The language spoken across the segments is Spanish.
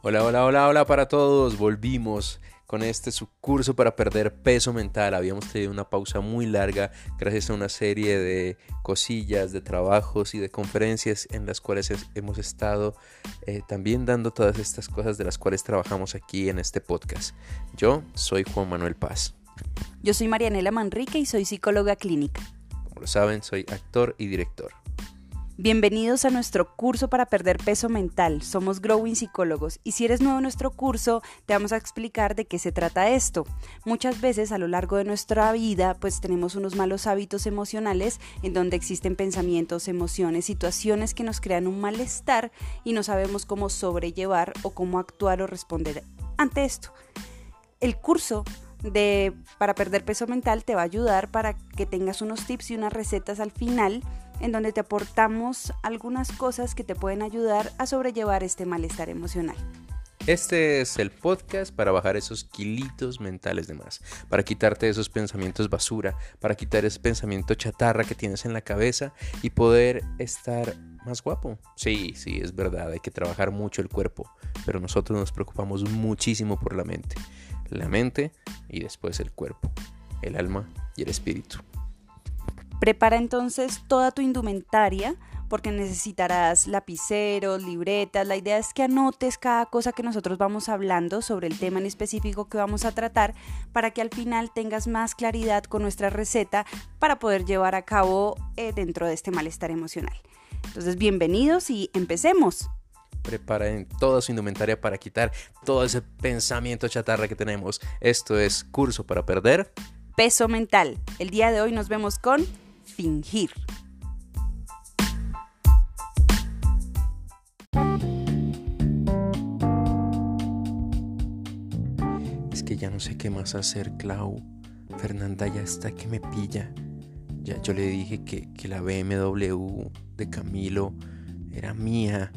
Hola, hola, hola, hola para todos. Volvimos con este curso para perder peso mental. Habíamos tenido una pausa muy larga gracias a una serie de cosillas, de trabajos y de conferencias en las cuales hemos estado eh, también dando todas estas cosas de las cuales trabajamos aquí en este podcast. Yo soy Juan Manuel Paz. Yo soy Marianela Manrique y soy psicóloga clínica. Como lo saben, soy actor y director. Bienvenidos a nuestro curso para perder peso mental. Somos Growing Psicólogos y si eres nuevo en nuestro curso, te vamos a explicar de qué se trata esto. Muchas veces a lo largo de nuestra vida, pues tenemos unos malos hábitos emocionales en donde existen pensamientos, emociones, situaciones que nos crean un malestar y no sabemos cómo sobrellevar o cómo actuar o responder ante esto. El curso de para perder peso mental te va a ayudar para que tengas unos tips y unas recetas al final en donde te aportamos algunas cosas que te pueden ayudar a sobrellevar este malestar emocional. Este es el podcast para bajar esos kilitos mentales de más, para quitarte esos pensamientos basura, para quitar ese pensamiento chatarra que tienes en la cabeza y poder estar más guapo. Sí, sí, es verdad, hay que trabajar mucho el cuerpo, pero nosotros nos preocupamos muchísimo por la mente. La mente y después el cuerpo, el alma y el espíritu. Prepara entonces toda tu indumentaria porque necesitarás lapiceros, libretas. La idea es que anotes cada cosa que nosotros vamos hablando sobre el tema en específico que vamos a tratar para que al final tengas más claridad con nuestra receta para poder llevar a cabo eh, dentro de este malestar emocional. Entonces, bienvenidos y empecemos. Preparen toda su indumentaria para quitar todo ese pensamiento chatarra que tenemos. Esto es Curso para Perder. Peso mental. El día de hoy nos vemos con fingir. Es que ya no sé qué más hacer, Clau. Fernanda ya está que me pilla. Ya yo le dije que, que la BMW de Camilo era mía.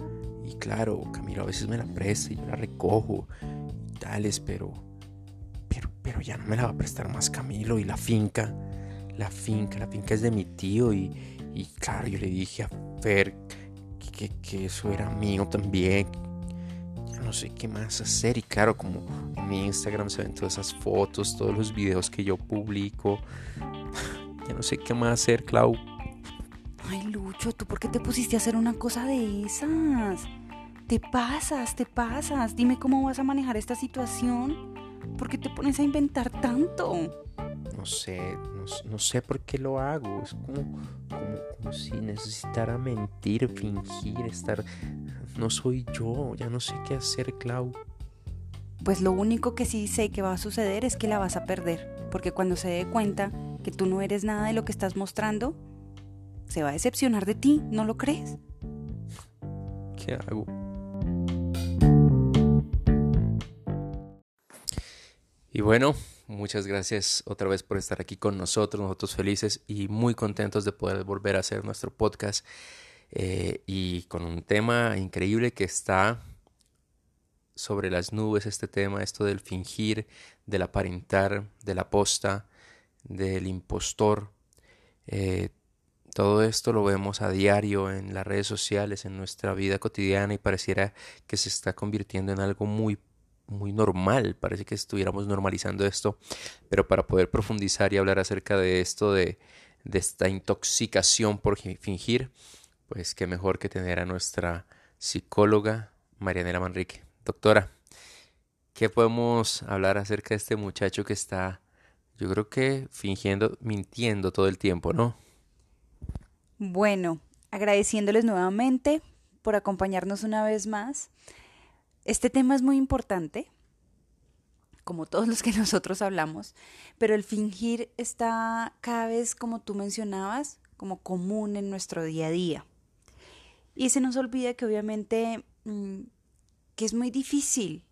Y claro, Camilo a veces me la presta y yo la recojo y tales, pero, pero, pero ya no me la va a prestar más Camilo y la finca la finca, la finca es de mi tío y, claro, yo le dije a Fer que, que, eso era mío también. Ya no sé qué más hacer y claro, como en mi Instagram se ven todas esas fotos, todos los videos que yo publico. Ya no sé qué más hacer, Clau. Ay, Lucho, ¿tú por qué te pusiste a hacer una cosa de esas? Te pasas, te pasas. Dime cómo vas a manejar esta situación. ¿Por qué te pones a inventar tanto? No sé, no, sé por qué lo hago. Es como, como, si necesitara mentir, fingir, estar... No soy yo, ya no sé qué hacer, Clau. Pues lo único que sí sé que va a suceder es que la vas a perder, porque cuando se dé cuenta que tú no eres nada de lo que estás mostrando, se va a decepcionar de ti, ¿no lo crees? ¿Qué hago? Y bueno, Muchas gracias otra vez por estar aquí con nosotros, nosotros felices y muy contentos de poder volver a hacer nuestro podcast eh, y con un tema increíble que está sobre las nubes, este tema, esto del fingir, del aparentar, de la posta, del impostor. Eh, todo esto lo vemos a diario en las redes sociales, en nuestra vida cotidiana y pareciera que se está convirtiendo en algo muy muy normal, parece que estuviéramos normalizando esto, pero para poder profundizar y hablar acerca de esto, de, de esta intoxicación por fingir, pues qué mejor que tener a nuestra psicóloga Marianela Manrique. Doctora, ¿qué podemos hablar acerca de este muchacho que está, yo creo que fingiendo, mintiendo todo el tiempo, ¿no? Bueno, agradeciéndoles nuevamente por acompañarnos una vez más. Este tema es muy importante, como todos los que nosotros hablamos, pero el fingir está cada vez, como tú mencionabas, como común en nuestro día a día. Y se nos olvida que obviamente mm, que es muy difícil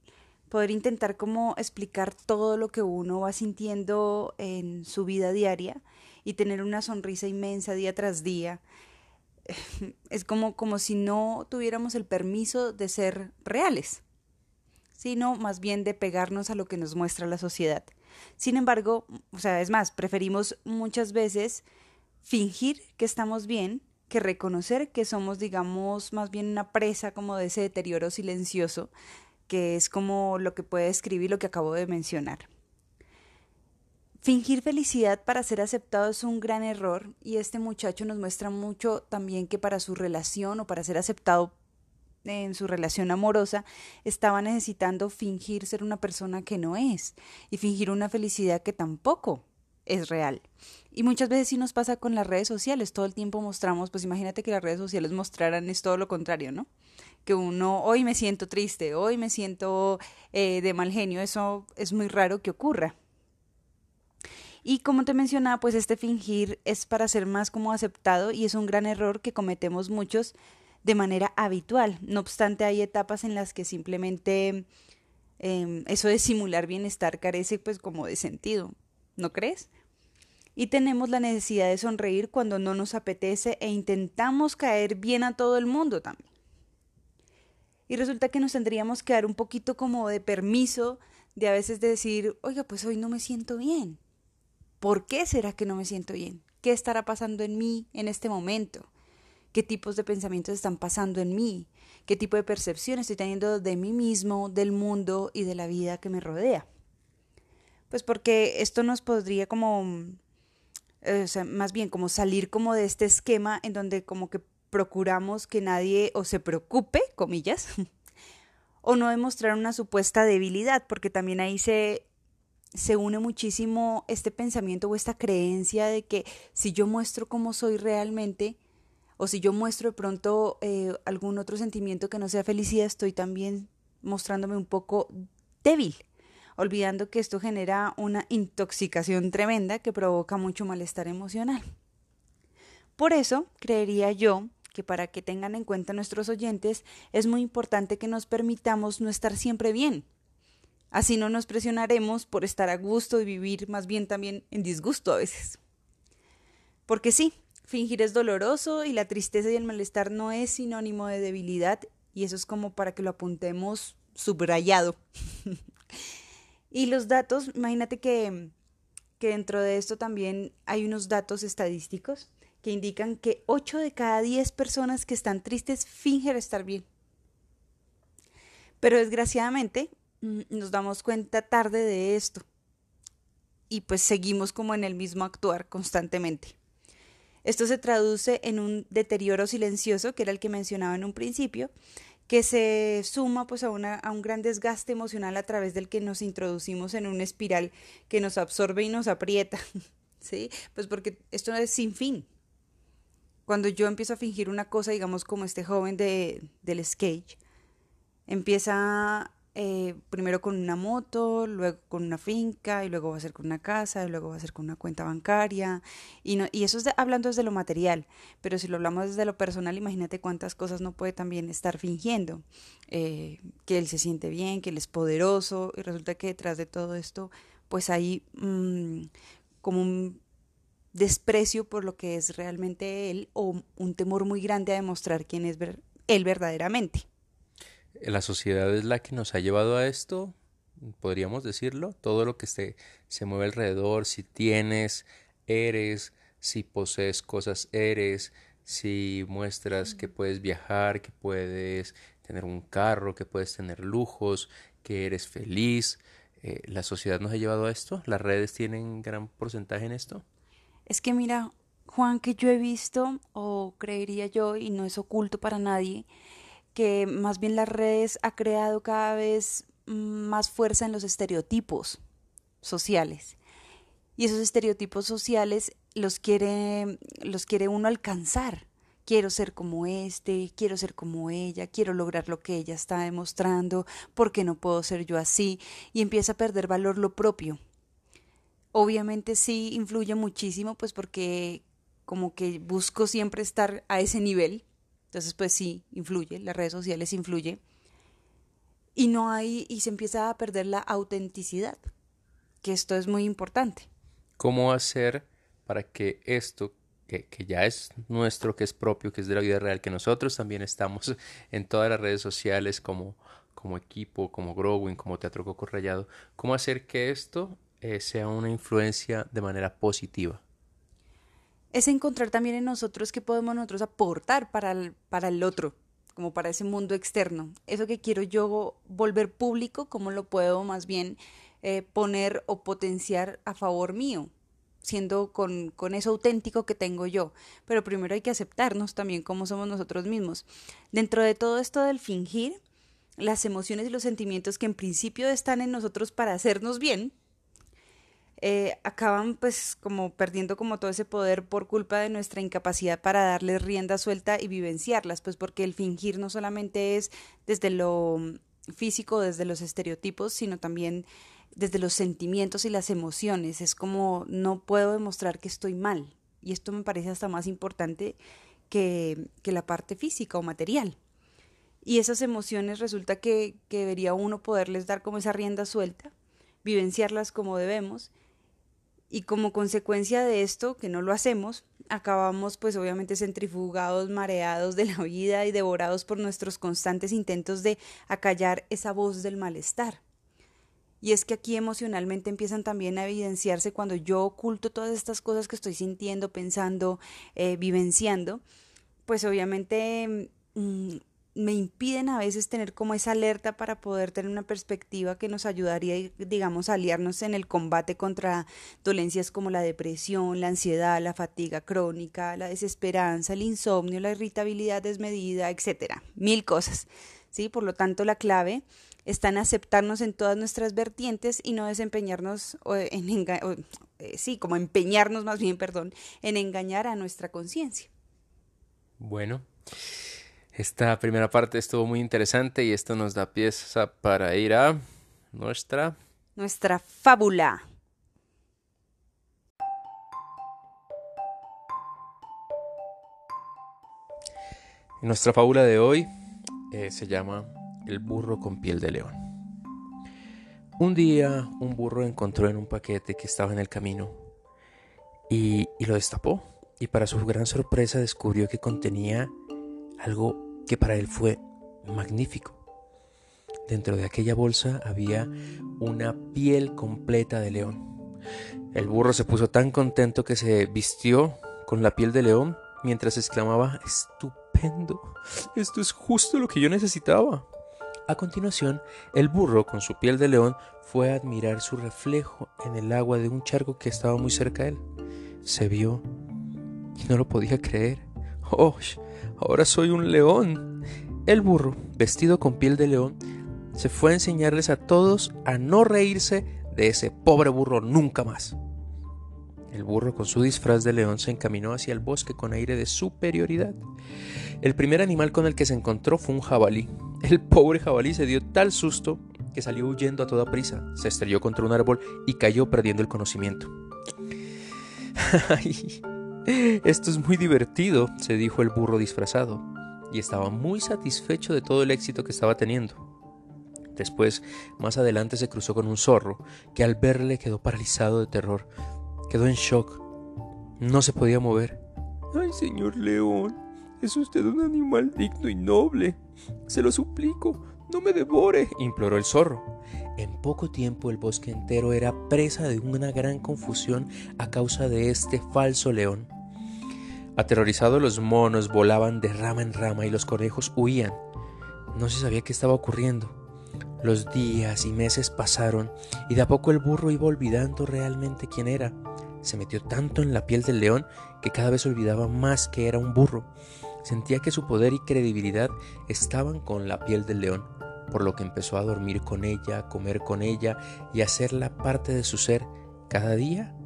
poder intentar como explicar todo lo que uno va sintiendo en su vida diaria y tener una sonrisa inmensa día tras día es como, como si no tuviéramos el permiso de ser reales, sino más bien de pegarnos a lo que nos muestra la sociedad. Sin embargo, o sea, es más, preferimos muchas veces fingir que estamos bien que reconocer que somos, digamos, más bien una presa como de ese deterioro silencioso que es como lo que puede describir lo que acabo de mencionar. Fingir felicidad para ser aceptado es un gran error y este muchacho nos muestra mucho también que para su relación o para ser aceptado en su relación amorosa estaba necesitando fingir ser una persona que no es y fingir una felicidad que tampoco es real. Y muchas veces sí nos pasa con las redes sociales, todo el tiempo mostramos, pues imagínate que las redes sociales mostraran es todo lo contrario, ¿no? Que uno, hoy me siento triste, hoy me siento eh, de mal genio, eso es muy raro que ocurra. Y como te mencionaba, pues este fingir es para ser más como aceptado y es un gran error que cometemos muchos de manera habitual. No obstante, hay etapas en las que simplemente em, eso de simular bienestar carece pues como de sentido, ¿no crees? Y tenemos la necesidad de sonreír cuando no nos apetece e intentamos caer bien a todo el mundo también. Y resulta que nos tendríamos que dar un poquito como de permiso de a veces decir, oiga, pues hoy no me siento bien. ¿Por qué será que no me siento bien? ¿Qué estará pasando en mí en este momento? ¿Qué tipos de pensamientos están pasando en mí? ¿Qué tipo de percepción estoy teniendo de mí mismo, del mundo y de la vida que me rodea? Pues porque esto nos podría como o sea, más bien como salir como de este esquema en donde como que procuramos que nadie o se preocupe, comillas, o no demostrar una supuesta debilidad, porque también ahí se, se une muchísimo este pensamiento o esta creencia de que si yo muestro cómo soy realmente, o si yo muestro de pronto eh, algún otro sentimiento que no sea felicidad, estoy también mostrándome un poco débil olvidando que esto genera una intoxicación tremenda que provoca mucho malestar emocional. Por eso, creería yo que para que tengan en cuenta nuestros oyentes, es muy importante que nos permitamos no estar siempre bien. Así no nos presionaremos por estar a gusto y vivir más bien también en disgusto a veces. Porque sí, fingir es doloroso y la tristeza y el malestar no es sinónimo de debilidad y eso es como para que lo apuntemos subrayado. Y los datos, imagínate que, que dentro de esto también hay unos datos estadísticos que indican que 8 de cada 10 personas que están tristes fingen estar bien. Pero desgraciadamente nos damos cuenta tarde de esto y pues seguimos como en el mismo actuar constantemente. Esto se traduce en un deterioro silencioso, que era el que mencionaba en un principio, que se suma pues a, una, a un gran desgaste emocional a través del que nos introducimos en una espiral que nos absorbe y nos aprieta, ¿sí? Pues porque esto es sin fin. Cuando yo empiezo a fingir una cosa, digamos como este joven de, del skate, empieza eh, primero con una moto, luego con una finca, y luego va a ser con una casa, y luego va a ser con una cuenta bancaria. Y, no, y eso es hablando desde lo material, pero si lo hablamos desde lo personal, imagínate cuántas cosas no puede también estar fingiendo. Eh, que él se siente bien, que él es poderoso, y resulta que detrás de todo esto, pues hay mm, como un desprecio por lo que es realmente él o un temor muy grande a demostrar quién es él verdaderamente la sociedad es la que nos ha llevado a esto, podríamos decirlo, todo lo que se, se mueve alrededor, si tienes, eres, si posees cosas, eres, si muestras que puedes viajar, que puedes tener un carro, que puedes tener lujos, que eres feliz. Eh, ¿La sociedad nos ha llevado a esto? ¿Las redes tienen gran porcentaje en esto? Es que mira, Juan, que yo he visto, o creería yo, y no es oculto para nadie, que más bien las redes ha creado cada vez más fuerza en los estereotipos sociales. Y esos estereotipos sociales los quiere, los quiere uno alcanzar. Quiero ser como este, quiero ser como ella, quiero lograr lo que ella está demostrando, porque no puedo ser yo así? Y empieza a perder valor lo propio. Obviamente sí influye muchísimo, pues porque como que busco siempre estar a ese nivel, entonces, pues sí, influye, las redes sociales influye. Y no hay, y se empieza a perder la autenticidad, que esto es muy importante. ¿Cómo hacer para que esto, que, que ya es nuestro, que es propio, que es de la vida real, que nosotros también estamos en todas las redes sociales como, como equipo, como Growing, como Teatro Coco Rayado, cómo hacer que esto eh, sea una influencia de manera positiva? Es encontrar también en nosotros qué podemos nosotros aportar para el, para el otro, como para ese mundo externo. Eso que quiero yo volver público, ¿cómo lo puedo más bien eh, poner o potenciar a favor mío? siendo con, con, eso auténtico que tengo yo. Pero primero hay que aceptarnos también como somos nosotros mismos. Dentro de todo esto del fingir, las emociones y los sentimientos que en principio están en nosotros para hacernos bien, eh, acaban pues como perdiendo como todo ese poder por culpa de nuestra incapacidad para darles rienda suelta y vivenciarlas, pues porque el fingir no solamente es desde lo físico, desde los estereotipos, sino también desde los sentimientos y las emociones. Es como no puedo demostrar que estoy mal. Y esto me parece hasta más importante que, que la parte física o material. Y esas emociones resulta que, que debería uno poderles dar como esa rienda suelta, vivenciarlas como debemos y como consecuencia de esto, que no lo hacemos, acabamos pues obviamente centrifugados, mareados de la vida y devorados por nuestros constantes intentos de acallar esa voz del malestar. Y es que aquí emocionalmente empiezan también a evidenciarse cuando yo oculto todas estas cosas que estoy sintiendo, pensando, eh, vivenciando, pues obviamente mm, me impiden a veces tener como esa alerta para poder tener una perspectiva que nos ayudaría, digamos, a aliarnos en el combate contra dolencias como la depresión, la ansiedad, la fatiga crónica, la desesperanza, el insomnio, la irritabilidad desmedida, etcétera, mil cosas. ¿sí? Por lo tanto, la clave está en aceptarnos en todas nuestras vertientes y no desempeñarnos en eh, sí, como empeñarnos más bien, perdón, en engañar a nuestra conciencia. Bueno, esta primera parte estuvo muy interesante y esto nos da pieza para ir a nuestra... Nuestra fábula. Nuestra fábula de hoy eh, se llama El burro con piel de león. Un día un burro encontró en un paquete que estaba en el camino y, y lo destapó y para su gran sorpresa descubrió que contenía algo que para él fue magnífico. Dentro de aquella bolsa había una piel completa de león. El burro se puso tan contento que se vistió con la piel de león mientras exclamaba, estupendo, esto es justo lo que yo necesitaba. A continuación, el burro, con su piel de león, fue a admirar su reflejo en el agua de un charco que estaba muy cerca de él. Se vio y no lo podía creer. ¡Oh! Ahora soy un león. El burro, vestido con piel de león, se fue a enseñarles a todos a no reírse de ese pobre burro nunca más. El burro con su disfraz de león se encaminó hacia el bosque con aire de superioridad. El primer animal con el que se encontró fue un jabalí. El pobre jabalí se dio tal susto que salió huyendo a toda prisa, se estrelló contra un árbol y cayó perdiendo el conocimiento. Esto es muy divertido, se dijo el burro disfrazado, y estaba muy satisfecho de todo el éxito que estaba teniendo. Después, más adelante, se cruzó con un zorro, que al verle quedó paralizado de terror, quedó en shock, no se podía mover. Ay, señor león, es usted un animal digno y noble. Se lo suplico, no me devore, imploró el zorro. En poco tiempo el bosque entero era presa de una gran confusión a causa de este falso león. Aterrorizados los monos volaban de rama en rama y los conejos huían. No se sabía qué estaba ocurriendo. Los días y meses pasaron y de a poco el burro iba olvidando realmente quién era. Se metió tanto en la piel del león que cada vez olvidaba más que era un burro. Sentía que su poder y credibilidad estaban con la piel del león, por lo que empezó a dormir con ella, a comer con ella y a hacerla parte de su ser cada día,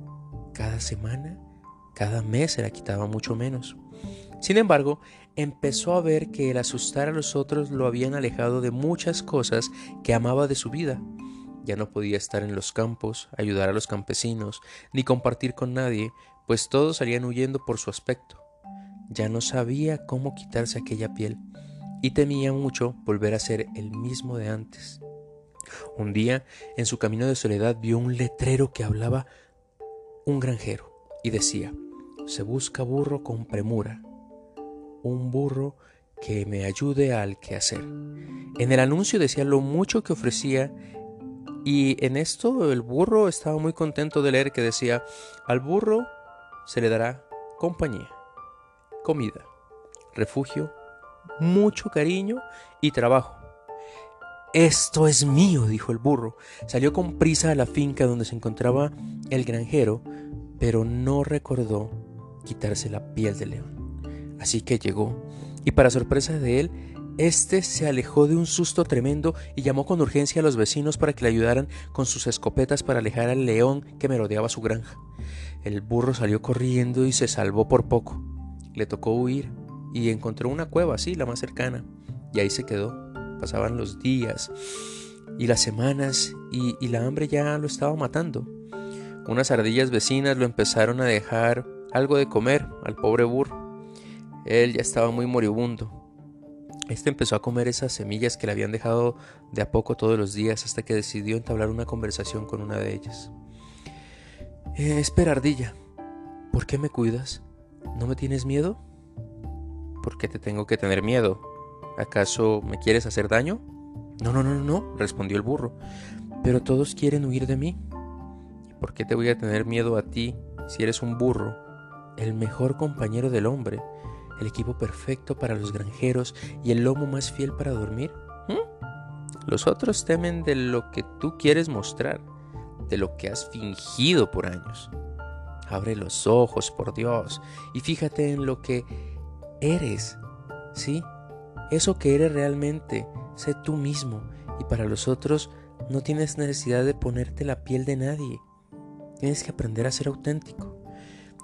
cada semana cada mes se la quitaba mucho menos. Sin embargo, empezó a ver que el asustar a los otros lo habían alejado de muchas cosas que amaba de su vida. Ya no podía estar en los campos, ayudar a los campesinos, ni compartir con nadie, pues todos salían huyendo por su aspecto. Ya no sabía cómo quitarse aquella piel y temía mucho volver a ser el mismo de antes. Un día, en su camino de soledad, vio un letrero que hablaba un granjero y decía, se busca burro con premura, un burro que me ayude al quehacer. En el anuncio decía lo mucho que ofrecía y en esto el burro estaba muy contento de leer que decía, al burro se le dará compañía, comida, refugio mucho cariño y trabajo. Esto es mío, dijo el burro. Salió con prisa a la finca donde se encontraba el granjero, pero no recordó quitarse la piel de león. Así que llegó, y para sorpresa de él, este se alejó de un susto tremendo y llamó con urgencia a los vecinos para que le ayudaran con sus escopetas para alejar al león que merodeaba su granja. El burro salió corriendo y se salvó por poco. Le tocó huir y encontró una cueva así, la más cercana, y ahí se quedó. Pasaban los días y las semanas y la hambre ya lo estaba matando. Unas ardillas vecinas lo empezaron a dejar algo de comer al pobre burro. Él ya estaba muy moribundo este empezó a comer esas semillas que le habían dejado de a poco todos los días hasta que decidió entablar una conversación con una de ellas. Eh, espera, ardilla, ¿por qué me cuidas? ¿No me tienes miedo? ¿Por qué te tengo que tener miedo? ¿Acaso me quieres hacer daño? No, no, no, no, respondió el burro. Pero todos quieren huir de mí. ¿Y por qué te voy a tener miedo a ti si eres un burro, el mejor compañero del hombre? el equipo perfecto para los granjeros y el lomo más fiel para dormir? ¿Mm? Los otros temen de lo que tú quieres mostrar, de lo que has fingido por años. Abre los ojos, por Dios, y fíjate en lo que eres, ¿sí? Eso que eres realmente, sé tú mismo, y para los otros no tienes necesidad de ponerte la piel de nadie. Tienes que aprender a ser auténtico.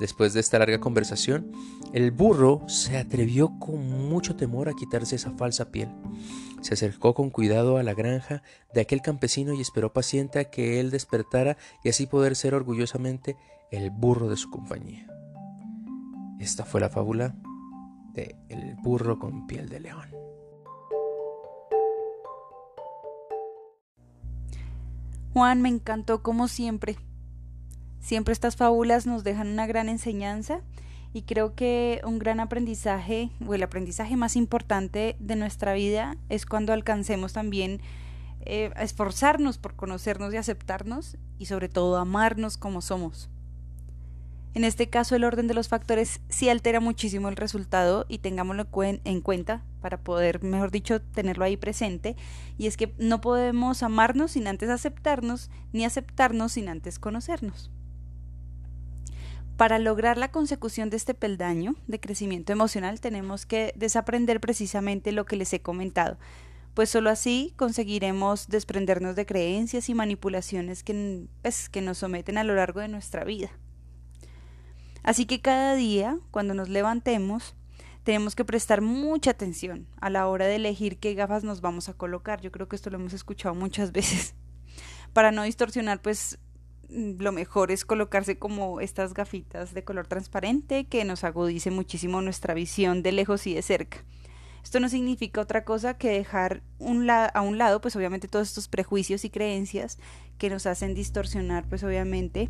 Después de esta larga conversación, el burro se atrevió con mucho temor a quitarse esa falsa piel. Se acercó con cuidado a la granja de aquel campesino y esperó paciente a que él despertara y así poder ser orgullosamente el burro de su compañía. Esta fue la fábula de El burro con piel de león. Juan, me encantó como siempre. Siempre estas fábulas nos dejan una gran enseñanza y creo que un gran aprendizaje o el aprendizaje más importante de nuestra vida es cuando alcancemos también eh, a esforzarnos por conocernos y aceptarnos y sobre todo amarnos como somos. En este caso el orden de los factores sí altera muchísimo el resultado y tengámoslo en cuenta para poder, mejor dicho, tenerlo ahí presente. Y es que no podemos amarnos sin antes aceptarnos, ni aceptarnos sin antes conocernos. Para lograr la consecución de este peldaño de crecimiento emocional tenemos que desaprender precisamente lo que les he comentado, pues solo así conseguiremos desprendernos de creencias y manipulaciones que, pues, que nos someten a lo largo de nuestra vida. Así que cada día, cuando nos levantemos, tenemos que prestar mucha atención a la hora de elegir qué gafas nos vamos a colocar. Yo creo que esto lo hemos escuchado muchas veces. Para no distorsionar pues lo mejor es colocarse como estas gafitas de color transparente que nos agudice muchísimo nuestra visión de lejos y de cerca. Esto no significa otra cosa que dejar un a un lado, pues obviamente todos estos prejuicios y creencias que nos hacen distorsionar, pues obviamente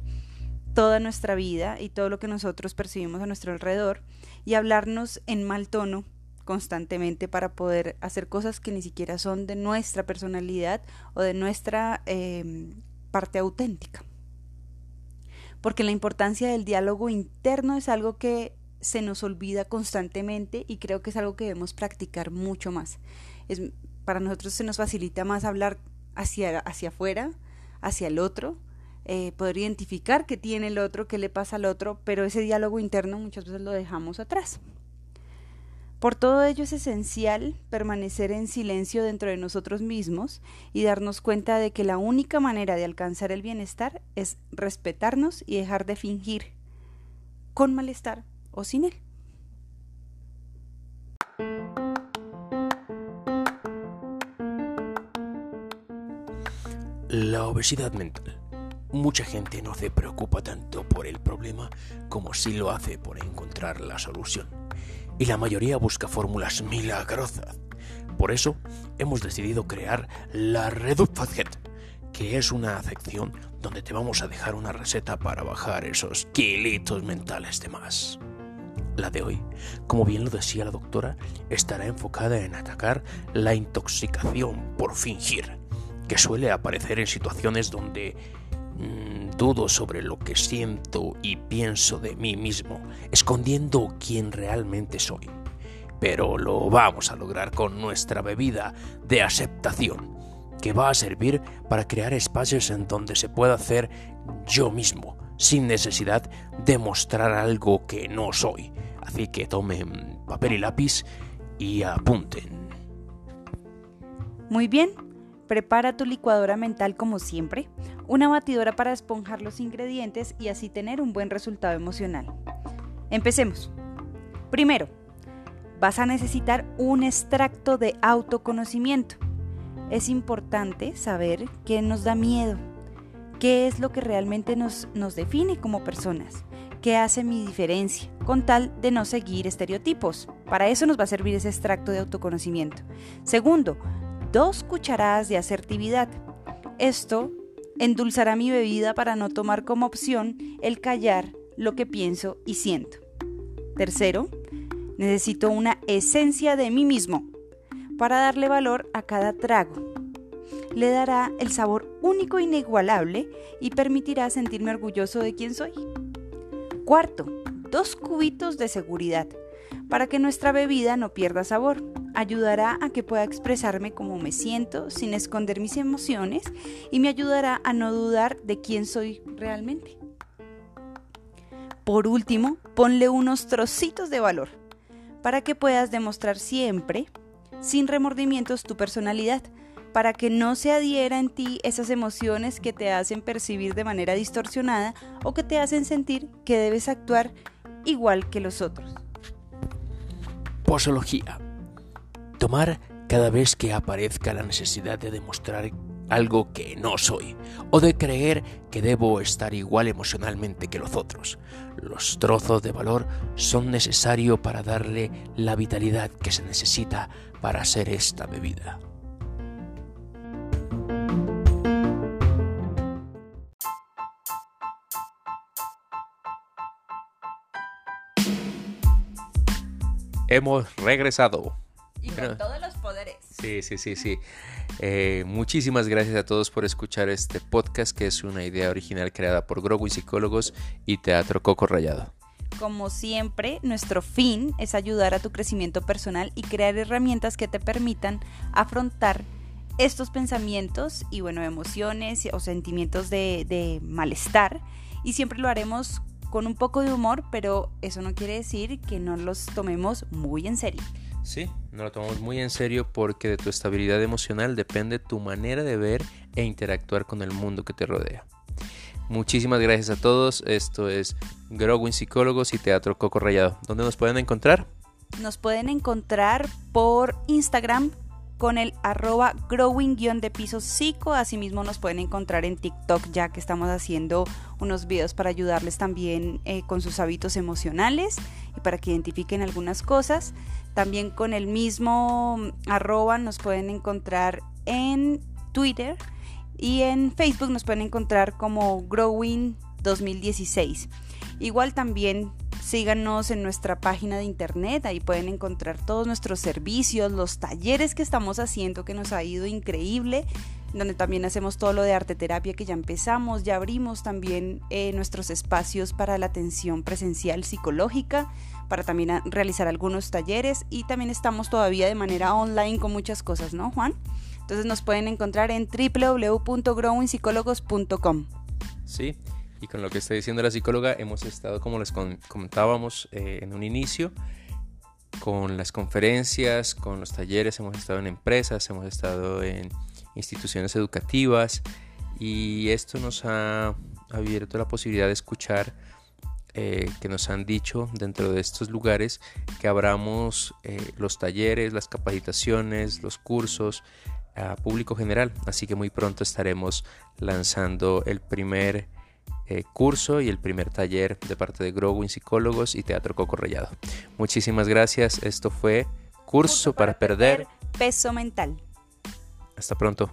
toda nuestra vida y todo lo que nosotros percibimos a nuestro alrededor y hablarnos en mal tono constantemente para poder hacer cosas que ni siquiera son de nuestra personalidad o de nuestra eh, parte auténtica porque la importancia del diálogo interno es algo que se nos olvida constantemente y creo que es algo que debemos practicar mucho más. Es, para nosotros se nos facilita más hablar hacia, hacia afuera, hacia el otro, eh, poder identificar qué tiene el otro, qué le pasa al otro, pero ese diálogo interno muchas veces lo dejamos atrás. Por todo ello es esencial permanecer en silencio dentro de nosotros mismos y darnos cuenta de que la única manera de alcanzar el bienestar es respetarnos y dejar de fingir, con malestar o sin él. La obesidad mental. Mucha gente no se preocupa tanto por el problema como si lo hace por encontrar la solución y la mayoría busca fórmulas milagrosas. Por eso hemos decidido crear la Reduct que es una afección donde te vamos a dejar una receta para bajar esos kilitos mentales de más. La de hoy, como bien lo decía la doctora, estará enfocada en atacar la intoxicación por fingir, que suele aparecer en situaciones donde Mm, dudo sobre lo que siento y pienso de mí mismo, escondiendo quién realmente soy. pero lo vamos a lograr con nuestra bebida de aceptación, que va a servir para crear espacios en donde se pueda hacer yo mismo, sin necesidad de mostrar algo que no soy. Así que tomen papel y lápiz y apunten. Muy bien, prepara tu licuadora mental como siempre, una batidora para esponjar los ingredientes y así tener un buen resultado emocional. Empecemos. Primero, vas a necesitar un extracto de autoconocimiento. Es importante saber qué nos da miedo, qué es lo que realmente nos, nos define como personas, qué hace mi diferencia, con tal de no seguir estereotipos. Para eso nos va a servir ese extracto de autoconocimiento. Segundo, dos cucharadas de asertividad. Esto endulzará mi bebida para no tomar como opción el callar lo que pienso y siento. Tercero, necesito una esencia de mí mismo para darle valor a cada trago. Le dará el sabor único e inigualable y permitirá sentirme orgulloso de quién soy. Cuarto, dos cubitos de seguridad para que nuestra bebida no pierda sabor. Ayudará a que pueda expresarme como me siento sin esconder mis emociones y me ayudará a no dudar de quién soy realmente. Por último, ponle unos trocitos de valor para que puedas demostrar siempre, sin remordimientos, tu personalidad, para que no se adhiera en ti esas emociones que te hacen percibir de manera distorsionada o que te hacen sentir que debes actuar igual que los otros. Posología. Tomar cada vez que aparezca la necesidad de demostrar algo que no soy, o de creer que debo estar igual emocionalmente que los otros. Los trozos de valor son necesarios para darle la vitalidad que se necesita para hacer esta bebida. Hemos regresado. Y con todos los poderes. Sí, sí, sí, sí. Eh, muchísimas gracias a todos por escuchar este podcast que es una idea original creada por y Psicólogos y Teatro Coco Rayado. Como siempre, nuestro fin es ayudar a tu crecimiento personal y crear herramientas que te permitan afrontar estos pensamientos y bueno, emociones o sentimientos de, de malestar y siempre lo haremos con un poco de humor, pero eso no quiere decir que no los tomemos muy en serio. Sí, no lo tomamos muy en serio porque de tu estabilidad emocional depende tu manera de ver e interactuar con el mundo que te rodea. Muchísimas gracias a todos. Esto es Growing Psicólogos y Teatro Coco Rayado. ¿Dónde nos pueden encontrar? Nos pueden encontrar por Instagram con el arroba growing de piso psico. Asimismo nos pueden encontrar en TikTok ya que estamos haciendo unos videos para ayudarles también eh, con sus hábitos emocionales y para que identifiquen algunas cosas. También con el mismo arroba nos pueden encontrar en Twitter y en Facebook nos pueden encontrar como Growing 2016. Igual también síganos en nuestra página de internet, ahí pueden encontrar todos nuestros servicios, los talleres que estamos haciendo que nos ha ido increíble, donde también hacemos todo lo de arte terapia que ya empezamos, ya abrimos también eh, nuestros espacios para la atención presencial psicológica, para también realizar algunos talleres y también estamos todavía de manera online con muchas cosas, ¿no, Juan? Entonces nos pueden encontrar en www.growingpsicólogos.com. Sí, y con lo que está diciendo la psicóloga, hemos estado, como les comentábamos eh, en un inicio, con las conferencias, con los talleres, hemos estado en empresas, hemos estado en instituciones educativas y esto nos ha abierto la posibilidad de escuchar eh, que nos han dicho dentro de estos lugares que abramos eh, los talleres, las capacitaciones, los cursos a público general. Así que muy pronto estaremos lanzando el primer eh, curso y el primer taller de parte de Growing Psicólogos y Teatro Coco Rayado. Muchísimas gracias. Esto fue Curso, para, perder peso mental. Hasta pronto.